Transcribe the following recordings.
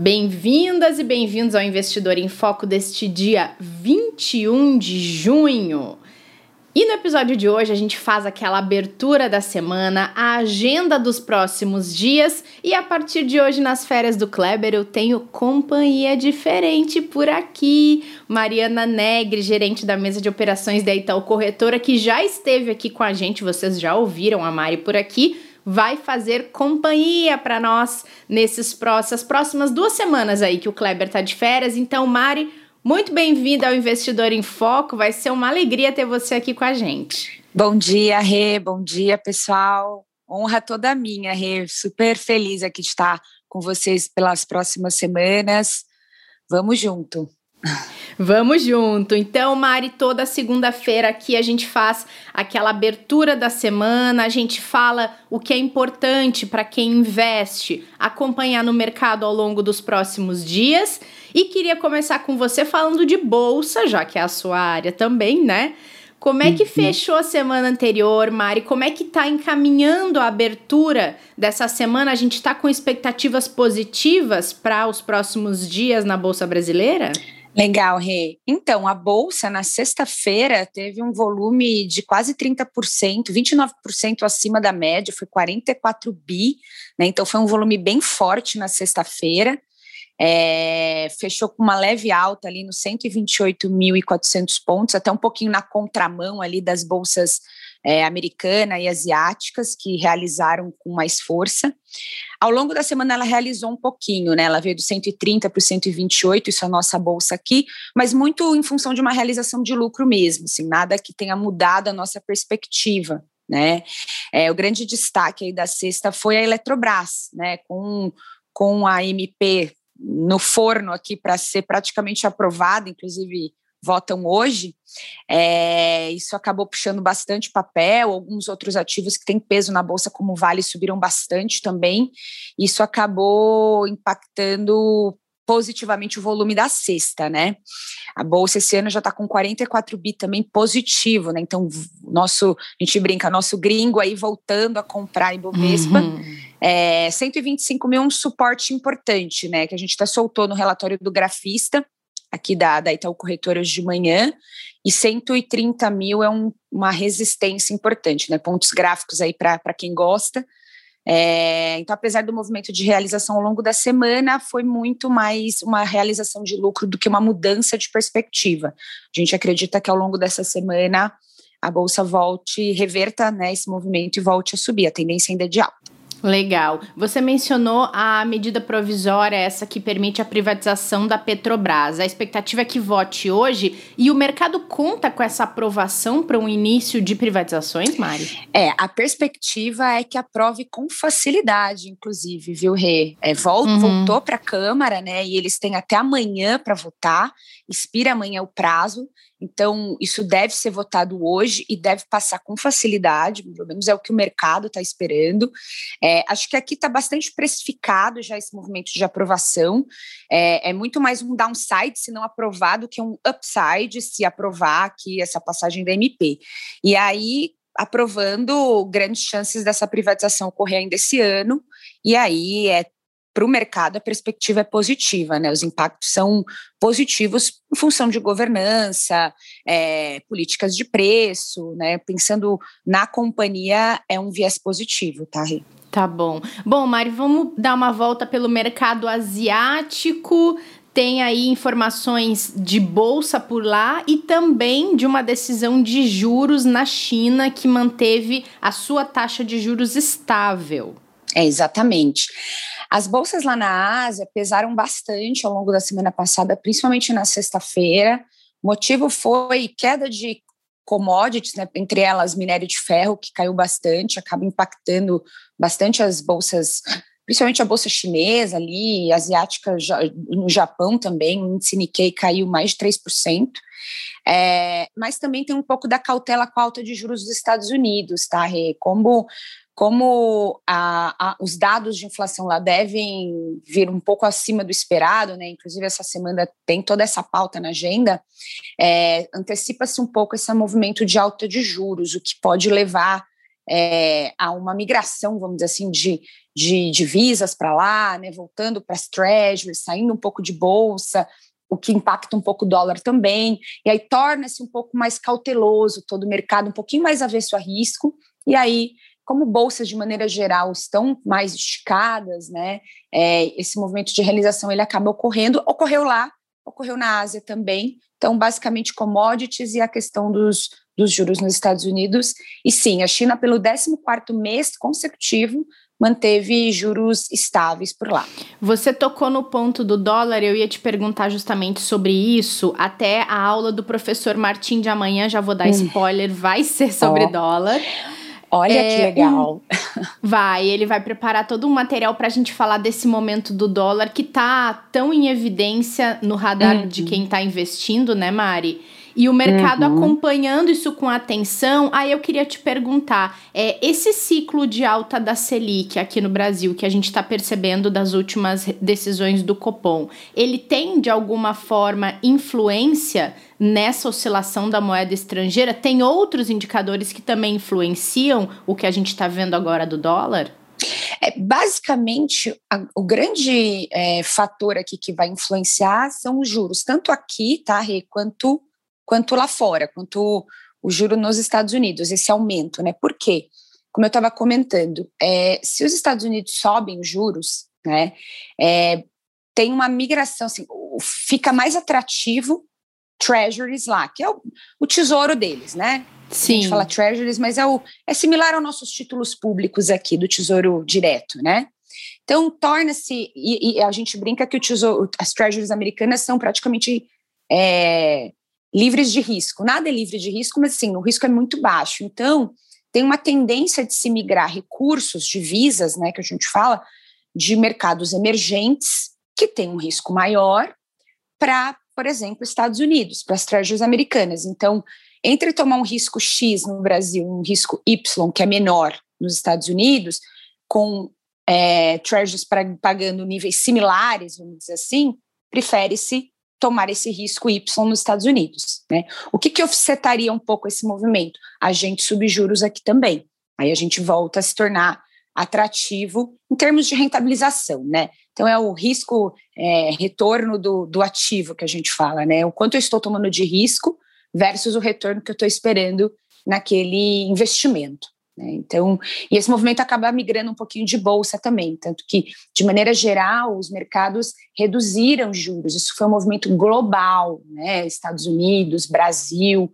Bem-vindas e bem-vindos ao Investidor em Foco deste dia 21 de junho. E no episódio de hoje a gente faz aquela abertura da semana, a agenda dos próximos dias e a partir de hoje nas férias do Kleber eu tenho companhia diferente por aqui. Mariana Negre, gerente da mesa de operações da Itaú Corretora, que já esteve aqui com a gente, vocês já ouviram a Mari por aqui vai fazer companhia para nós nesses próximos, próximas duas semanas aí que o Kleber tá de férias. Então, Mari, muito bem-vinda ao Investidor em Foco. Vai ser uma alegria ter você aqui com a gente. Bom dia, Rê. Bom dia, pessoal. Honra toda minha, Rê. Super feliz aqui de estar com vocês pelas próximas semanas. Vamos junto. Vamos junto. Então, Mari, toda segunda-feira aqui a gente faz aquela abertura da semana, a gente fala o que é importante para quem investe acompanhar no mercado ao longo dos próximos dias. E queria começar com você falando de bolsa, já que é a sua área também, né? Como é que uhum. fechou a semana anterior, Mari? Como é que está encaminhando a abertura dessa semana? A gente está com expectativas positivas para os próximos dias na Bolsa Brasileira? Legal, Rê. Então, a Bolsa na sexta-feira teve um volume de quase 30%, 29% acima da média, foi 44 bi, né? Então foi um volume bem forte na sexta-feira. É, fechou com uma leve alta ali nos 128.400 pontos, até um pouquinho na contramão ali das bolsas é, americana e asiáticas, que realizaram com mais força. Ao longo da semana ela realizou um pouquinho, né? Ela veio do 130 para o 128, isso é a nossa bolsa aqui, mas muito em função de uma realização de lucro mesmo, assim, nada que tenha mudado a nossa perspectiva. Né? É, o grande destaque aí da sexta foi a Eletrobras, né? Com, com a MP no forno aqui para ser praticamente aprovada, inclusive votam hoje, é, isso acabou puxando bastante papel, alguns outros ativos que têm peso na bolsa, como Vale, subiram bastante também. Isso acabou impactando positivamente o volume da cesta, né? A bolsa esse ano já está com 44 bi também positivo, né? Então, nosso, a gente brinca, nosso gringo aí voltando a comprar Ibovespa. Uhum. É, 125 mil é um suporte importante, né? Que a gente até soltou no relatório do grafista aqui da, da Itaú Corretora hoje de manhã, e 130 mil é um, uma resistência importante, né? Pontos gráficos aí para quem gosta. É, então, apesar do movimento de realização ao longo da semana, foi muito mais uma realização de lucro do que uma mudança de perspectiva. A gente acredita que ao longo dessa semana a bolsa volte, reverta né, esse movimento e volte a subir. A tendência ainda é de alta. Legal. Você mencionou a medida provisória, essa que permite a privatização da Petrobras. A expectativa é que vote hoje e o mercado conta com essa aprovação para um início de privatizações, Mari? É, a perspectiva é que aprove com facilidade, inclusive, viu, Rê? É, voltou, uhum. voltou para a Câmara, né? E eles têm até amanhã para votar, expira amanhã o prazo. Então, isso deve ser votado hoje e deve passar com facilidade, pelo menos é o que o mercado está esperando. É, acho que aqui está bastante precificado já esse movimento de aprovação. É, é, muito mais um downside se não aprovado que um upside se aprovar aqui essa passagem da MP. E aí, aprovando, grandes chances dessa privatização ocorrer ainda esse ano. E aí é para o mercado a perspectiva é positiva, né? Os impactos são positivos em função de governança, é, políticas de preço, né? Pensando na companhia é um viés positivo, tá? Tá bom. Bom, Mari, vamos dar uma volta pelo mercado asiático. Tem aí informações de bolsa por lá e também de uma decisão de juros na China que manteve a sua taxa de juros estável. É, exatamente. As bolsas lá na Ásia pesaram bastante ao longo da semana passada, principalmente na sexta-feira. O motivo foi queda de commodities, né, entre elas minério de ferro, que caiu bastante, acaba impactando bastante as bolsas principalmente a bolsa chinesa ali, asiática no Japão também, o índice Nikkei caiu mais de 3%. É, mas também tem um pouco da cautela com a alta de juros dos Estados Unidos, tá, Rê? Como, como a, a, os dados de inflação lá devem vir um pouco acima do esperado, né? Inclusive, essa semana tem toda essa pauta na agenda, é, antecipa-se um pouco esse movimento de alta de juros, o que pode levar é, a uma migração, vamos dizer assim, de, de divisas para lá, né, voltando para as treasuries, saindo um pouco de bolsa, o que impacta um pouco o dólar também, e aí torna-se um pouco mais cauteloso todo o mercado, um pouquinho mais avesso a risco, e aí, como bolsas de maneira geral estão mais esticadas, né, é, esse movimento de realização ele acaba ocorrendo, ocorreu lá, ocorreu na Ásia também, então basicamente commodities e a questão dos, dos juros nos Estados Unidos, e sim, a China pelo 14º mês consecutivo manteve juros estáveis por lá. Você tocou no ponto do dólar, eu ia te perguntar justamente sobre isso. Até a aula do professor Martim de amanhã, já vou dar hum. spoiler, vai ser sobre oh. dólar. Olha é, que legal. Um, vai, ele vai preparar todo um material para a gente falar desse momento do dólar que tá tão em evidência no radar uhum. de quem está investindo, né, Mari? E o mercado uhum. acompanhando isso com atenção. Aí eu queria te perguntar: é, esse ciclo de alta da Selic aqui no Brasil, que a gente está percebendo das últimas decisões do Copom, ele tem de alguma forma influência nessa oscilação da moeda estrangeira? Tem outros indicadores que também influenciam o que a gente está vendo agora do dólar? É, basicamente, a, o grande é, fator aqui que vai influenciar são os juros, tanto aqui, tá, Rê, quanto quanto lá fora, quanto o juro nos Estados Unidos, esse aumento, né? Por quê? Como eu estava comentando, é, se os Estados Unidos sobem os juros, né, é, tem uma migração, assim, fica mais atrativo treasuries lá, que é o, o tesouro deles, né? Sim. A gente fala treasuries, mas é, o, é similar aos nossos títulos públicos aqui do tesouro direto, né? Então, torna-se, e, e, a gente brinca que o tesouro, as treasuries americanas são praticamente é, livres de risco. Nada é livre de risco, mas sim, o risco é muito baixo. Então, tem uma tendência de se migrar recursos, divisas, né, que a gente fala, de mercados emergentes, que têm um risco maior, para, por exemplo, Estados Unidos, para as treasuries americanas. Então, entre tomar um risco X no Brasil, um risco Y, que é menor nos Estados Unidos, com é, treasuries pagando níveis similares, vamos dizer assim, prefere-se tomar esse risco Y nos Estados Unidos. Né? O que, que offsetaria um pouco esse movimento? A gente subjuros aqui também. Aí a gente volta a se tornar atrativo em termos de rentabilização, né? Então é o risco é, retorno do, do ativo que a gente fala, né? O quanto eu estou tomando de risco versus o retorno que eu estou esperando naquele investimento. Né? Então, e esse movimento acaba migrando um pouquinho de bolsa também, tanto que, de maneira geral, os mercados reduziram juros. Isso foi um movimento global, né? Estados Unidos, Brasil,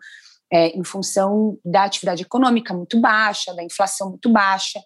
é, em função da atividade econômica muito baixa, da inflação muito baixa,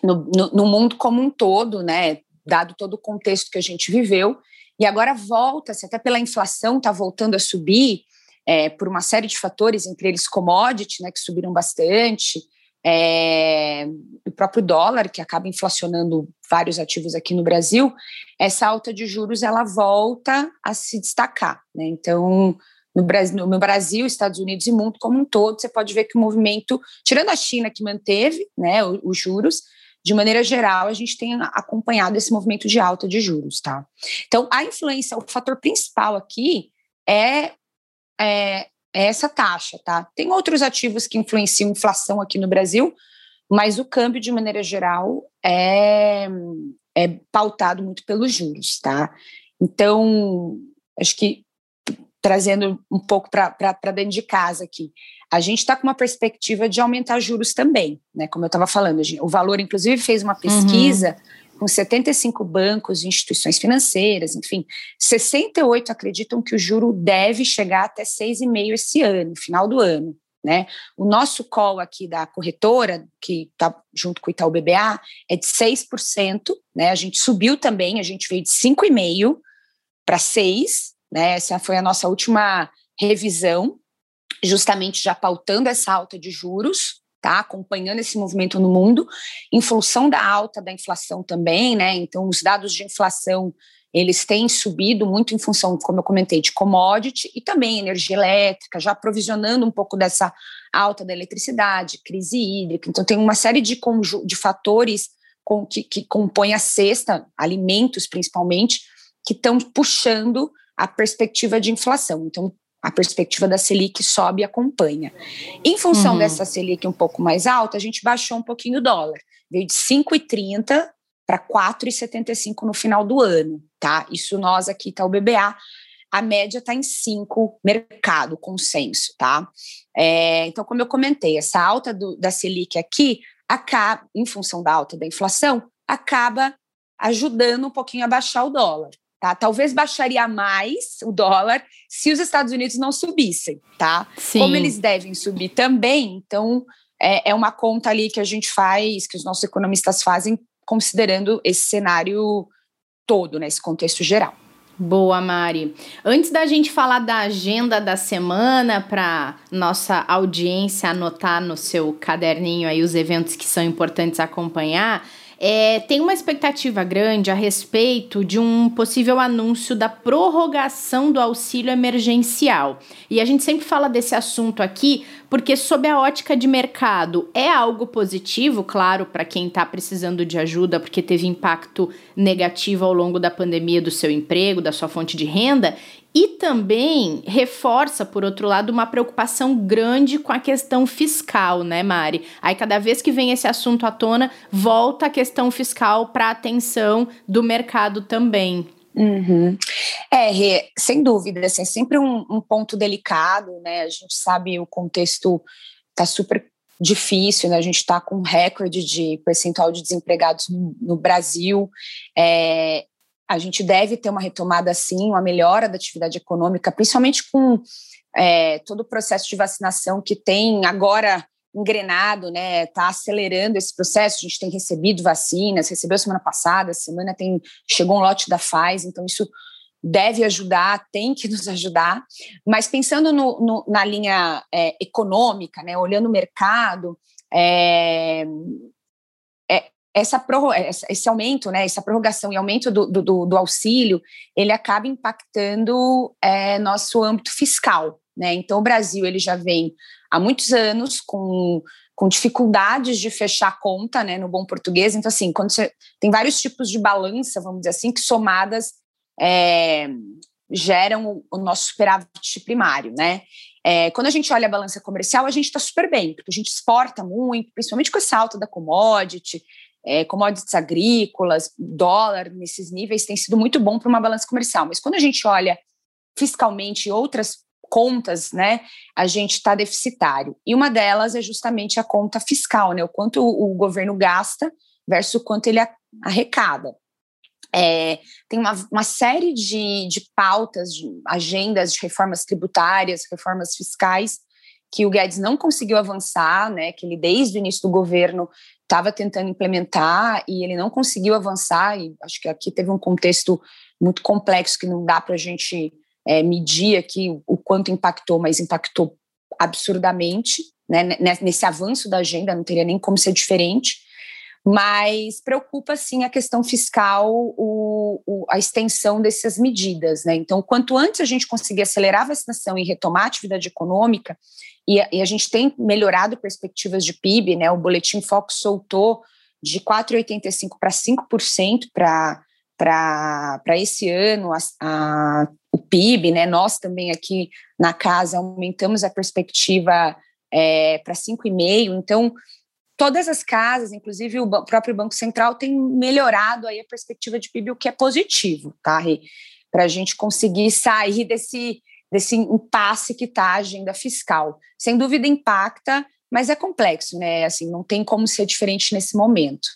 no, no, no mundo como um todo, né? Dado todo o contexto que a gente viveu, e agora volta-se, até pela inflação está voltando a subir, é, por uma série de fatores, entre eles commodity, né, que subiram bastante, é, o próprio dólar, que acaba inflacionando vários ativos aqui no Brasil, essa alta de juros ela volta a se destacar. Né? Então, no Brasil, no Brasil, Estados Unidos e mundo como um todo, você pode ver que o movimento, tirando a China que manteve né, os, os juros, de maneira geral, a gente tem acompanhado esse movimento de alta de juros, tá? Então, a influência, o fator principal aqui é, é é essa taxa, tá? Tem outros ativos que influenciam a inflação aqui no Brasil, mas o câmbio, de maneira geral, é, é pautado muito pelos juros, tá? Então, acho que trazendo um pouco para dentro de casa aqui, a gente está com uma perspectiva de aumentar juros também, né? Como eu estava falando, o Valor, inclusive, fez uma pesquisa uhum com 75 bancos e instituições financeiras, enfim, 68 acreditam que o juro deve chegar até 6,5 esse ano, final do ano. Né? O nosso call aqui da corretora, que está junto com o Itaú BBA, é de 6%, né? A gente subiu também, a gente veio de 5,5% para 6%, né? Essa foi a nossa última revisão, justamente já pautando essa alta de juros, tá? Acompanhando esse movimento no mundo, em função da alta da inflação também, né? Então, os dados de inflação eles têm subido muito em função, como eu comentei, de commodity e também energia elétrica, já aprovisionando um pouco dessa alta da eletricidade, crise hídrica. Então, tem uma série de, de fatores com, que, que compõem a cesta, alimentos principalmente, que estão puxando a perspectiva de inflação. Então, a perspectiva da Selic sobe e acompanha. Em função uhum. dessa Selic um pouco mais alta, a gente baixou um pouquinho o dólar. Veio de 5,30 para 4,75 no final do ano, tá? Isso nós aqui, tá o BBA. A média está em 5 mercado, consenso, tá? É, então, como eu comentei, essa alta do, da Selic aqui, acaba, em função da alta da inflação, acaba ajudando um pouquinho a baixar o dólar. Tá? Talvez baixaria mais o dólar se os Estados Unidos não subissem, tá? Sim. Como eles devem subir também, então é, é uma conta ali que a gente faz, que os nossos economistas fazem, considerando esse cenário todo, né, esse contexto geral. Boa, Mari. Antes da gente falar da agenda da semana para nossa audiência anotar no seu caderninho aí os eventos que são importantes acompanhar, é, tem uma expectativa grande a respeito de um possível anúncio da prorrogação do auxílio emergencial. E a gente sempre fala desse assunto aqui porque, sob a ótica de mercado, é algo positivo, claro, para quem está precisando de ajuda porque teve impacto negativo ao longo da pandemia do seu emprego, da sua fonte de renda, e também reforça, por outro lado, uma preocupação grande com a questão fiscal, né, Mari? Aí, cada vez que vem esse assunto à tona, volta a questão fiscal para a atenção do mercado também. Uhum. É, Rê, sem dúvida, assim, sempre um, um, ponto delicado, né? A gente sabe o contexto está super difícil, né? A gente está com um recorde de percentual de desempregados no, no Brasil. É, a gente deve ter uma retomada, sim, uma melhora da atividade econômica, principalmente com é, todo o processo de vacinação que tem agora engrenado, né? Está acelerando esse processo. A gente tem recebido vacinas, recebeu semana passada, semana tem chegou um lote da Pfizer, então isso deve ajudar, tem que nos ajudar. Mas pensando no, no, na linha é, econômica, né? Olhando o mercado, é, essa esse aumento, né, essa prorrogação e aumento do, do, do auxílio, ele acaba impactando é, nosso âmbito fiscal. Né? Então, o Brasil ele já vem há muitos anos com, com dificuldades de fechar conta, né, no bom português. Então, assim, quando você tem vários tipos de balança, vamos dizer assim, que somadas é, geram o, o, nosso superávit primário, né? É, quando a gente olha a balança comercial, a gente está super bem, porque a gente exporta muito, principalmente com essa alta da commodity, é, commodities agrícolas, dólar, nesses níveis, tem sido muito bom para uma balança comercial. Mas quando a gente olha fiscalmente outras contas, né, a gente está deficitário. E uma delas é justamente a conta fiscal, né, o quanto o, governo gasta versus o quanto ele arrecada. É, tem uma, uma série de, de pautas, de agendas de reformas tributárias, reformas fiscais, que o Guedes não conseguiu avançar, né, que ele desde o início do governo estava tentando implementar e ele não conseguiu avançar, e acho que aqui teve um contexto muito complexo que não dá para a gente é, medir aqui o, quanto impactou, mas impactou absurdamente, né, nesse avanço da agenda, não teria nem como ser diferente, mas preocupa sim a questão fiscal, o, o, a extensão dessas medidas. Né? Então, quanto antes a gente conseguir acelerar a vacinação e retomar a atividade econômica, e a, e a gente tem melhorado perspectivas de PIB, né? O Boletim Fox soltou de 4,85% para 5% para esse ano a, a, PIB, né? Nós também aqui na casa aumentamos a perspectiva é, para 5,5%. Então, todas as casas, inclusive o próprio Banco Central, tem melhorado aí a perspectiva de PIB, o que é positivo, tá, Para a gente conseguir sair desse desse impasse que está a agenda fiscal. Sem dúvida impacta, mas é complexo, né? Assim, não tem como ser diferente nesse momento.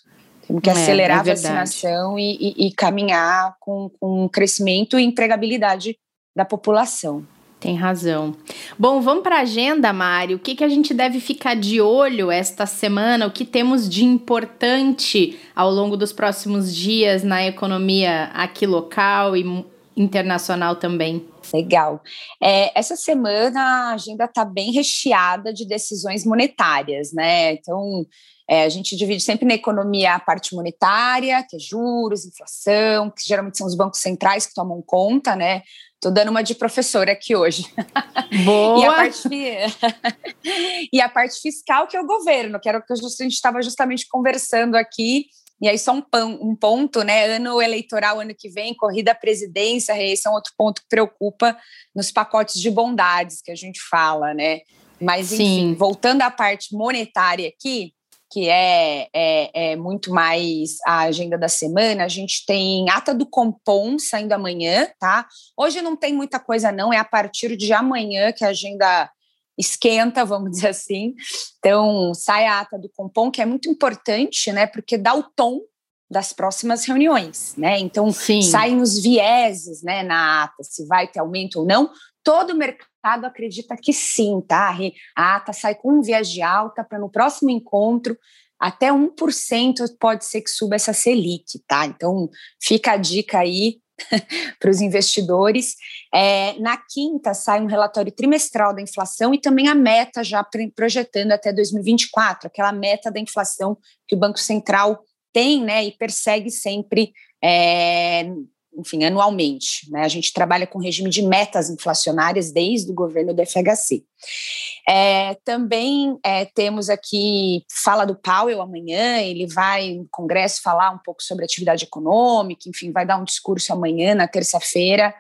Temos que é, acelerar é a vacinação e, e, e, caminhar com, com crescimento e empregabilidade da população. Tem razão. Bom, vamos para a agenda, Mário. O que, que a gente deve ficar de olho esta semana? O que temos de importante ao longo dos próximos dias na economia aqui local e internacional também. Legal. É, essa semana a agenda está bem recheada de decisões monetárias, né? Então, é, a gente divide sempre na economia a parte monetária, que é juros, inflação, que geralmente são os bancos centrais que tomam conta, né? Tô dando uma de professora aqui hoje. Boa! e, a parte, e a parte fiscal, que é o governo, que era o que a gente estava justamente conversando aqui. E aí, só um, um, ponto, né? Ano eleitoral, ano que vem, corrida à presidência, esse é um outro ponto que preocupa nos pacotes de bondades que a gente fala, né? Mas, enfim, Sim. voltando à parte monetária aqui, que é, é, é, muito mais a agenda da semana. A gente tem ata do Compom saindo amanhã, tá? Hoje não tem muita coisa, não, é a partir de amanhã que a agenda esquenta, vamos dizer assim. Então, sai a ata do Compom, que é muito importante, né? Porque dá o tom das próximas reuniões, né? Então, Sim. saem os vieses, né, na ata, se vai ter aumento ou não. Todo mercado acredita que sim, tá? A ata sai com um viés de alta para no próximo encontro até 1% pode ser que suba essa Selic, tá? Então fica a dica aí para os investidores. É, na quinta sai um relatório trimestral da inflação e também a meta já projetando até 2024, aquela meta da inflação que o Banco Central tem, né, e persegue sempre é, enfim, anualmente. Né? A gente trabalha com regime de metas inflacionárias desde o governo do FHC. É, também é, temos aqui fala do Powell amanhã, ele vai no Congresso falar um pouco sobre atividade econômica, enfim, vai dar um discurso amanhã, na terça-feira.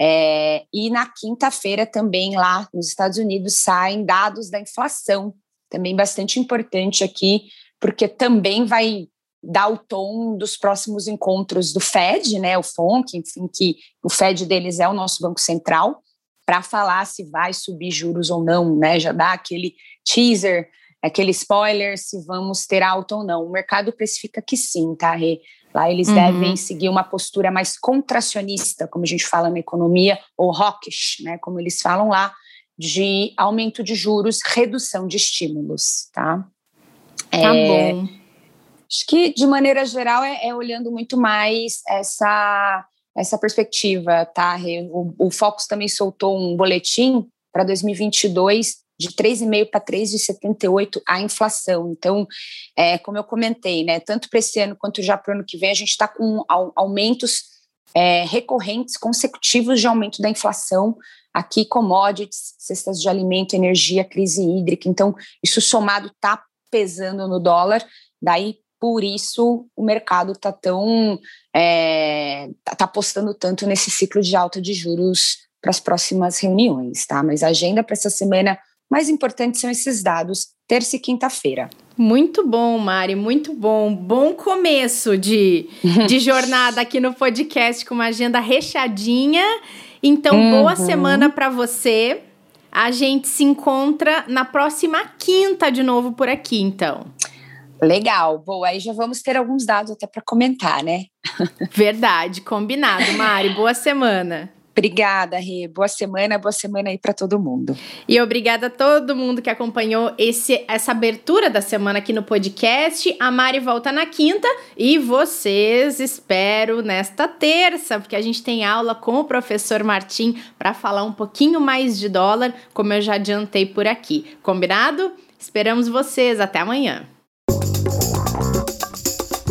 É, e na quinta-feira também lá nos Estados Unidos saem dados da inflação, também bastante importante aqui, porque também vai dar o tom dos próximos encontros do Fed, né, o FONC, enfim, que o Fed deles é o nosso Banco Central, para falar se vai subir juros ou não, né, já dá aquele teaser, aquele spoiler se vamos ter alta ou não. O mercado precifica que sim, tá, Rê? Lá eles uhum. devem seguir uma postura mais contracionista, como a gente fala na economia, ou hawkish, né, como eles falam lá, de aumento de juros, redução de estímulos, tá? Tá é, bom. Acho que, de maneira geral, é, é olhando muito mais essa, essa perspectiva, tá? O, o Focus também soltou um boletim para 2022 de 3,5 para 3,78 a inflação. Então, é, como eu comentei, né, tanto para esse ano quanto já para o ano que vem, a gente está com aumentos é, recorrentes, consecutivos de aumento da inflação. Aqui, commodities, cestas de alimento, energia, crise hídrica. Então, isso somado está pesando no dólar. Daí, por isso o mercado está tão é, tá, tá apostando tanto nesse ciclo de alta de juros para as próximas reuniões, tá? Mas a agenda para essa semana mais importante são esses dados, terça e quinta-feira. Muito bom, Mari, muito bom. Bom começo de, de jornada aqui no podcast com uma agenda recheadinha. Então, uhum. boa semana para você. A gente se encontra na próxima quinta de novo por aqui, então. Legal, boa. Aí já vamos ter alguns dados até para comentar, né? Verdade, combinado, Mari. Boa semana. Obrigada, Rê. Boa semana, boa semana aí para todo mundo. E obrigada a todo mundo que acompanhou esse, essa abertura da semana aqui no podcast. A Mari volta na quinta e vocês espero nesta terça, porque a gente tem aula com o professor Martim para falar um pouquinho mais de dólar, como eu já adiantei por aqui. Combinado? Esperamos vocês. Até amanhã.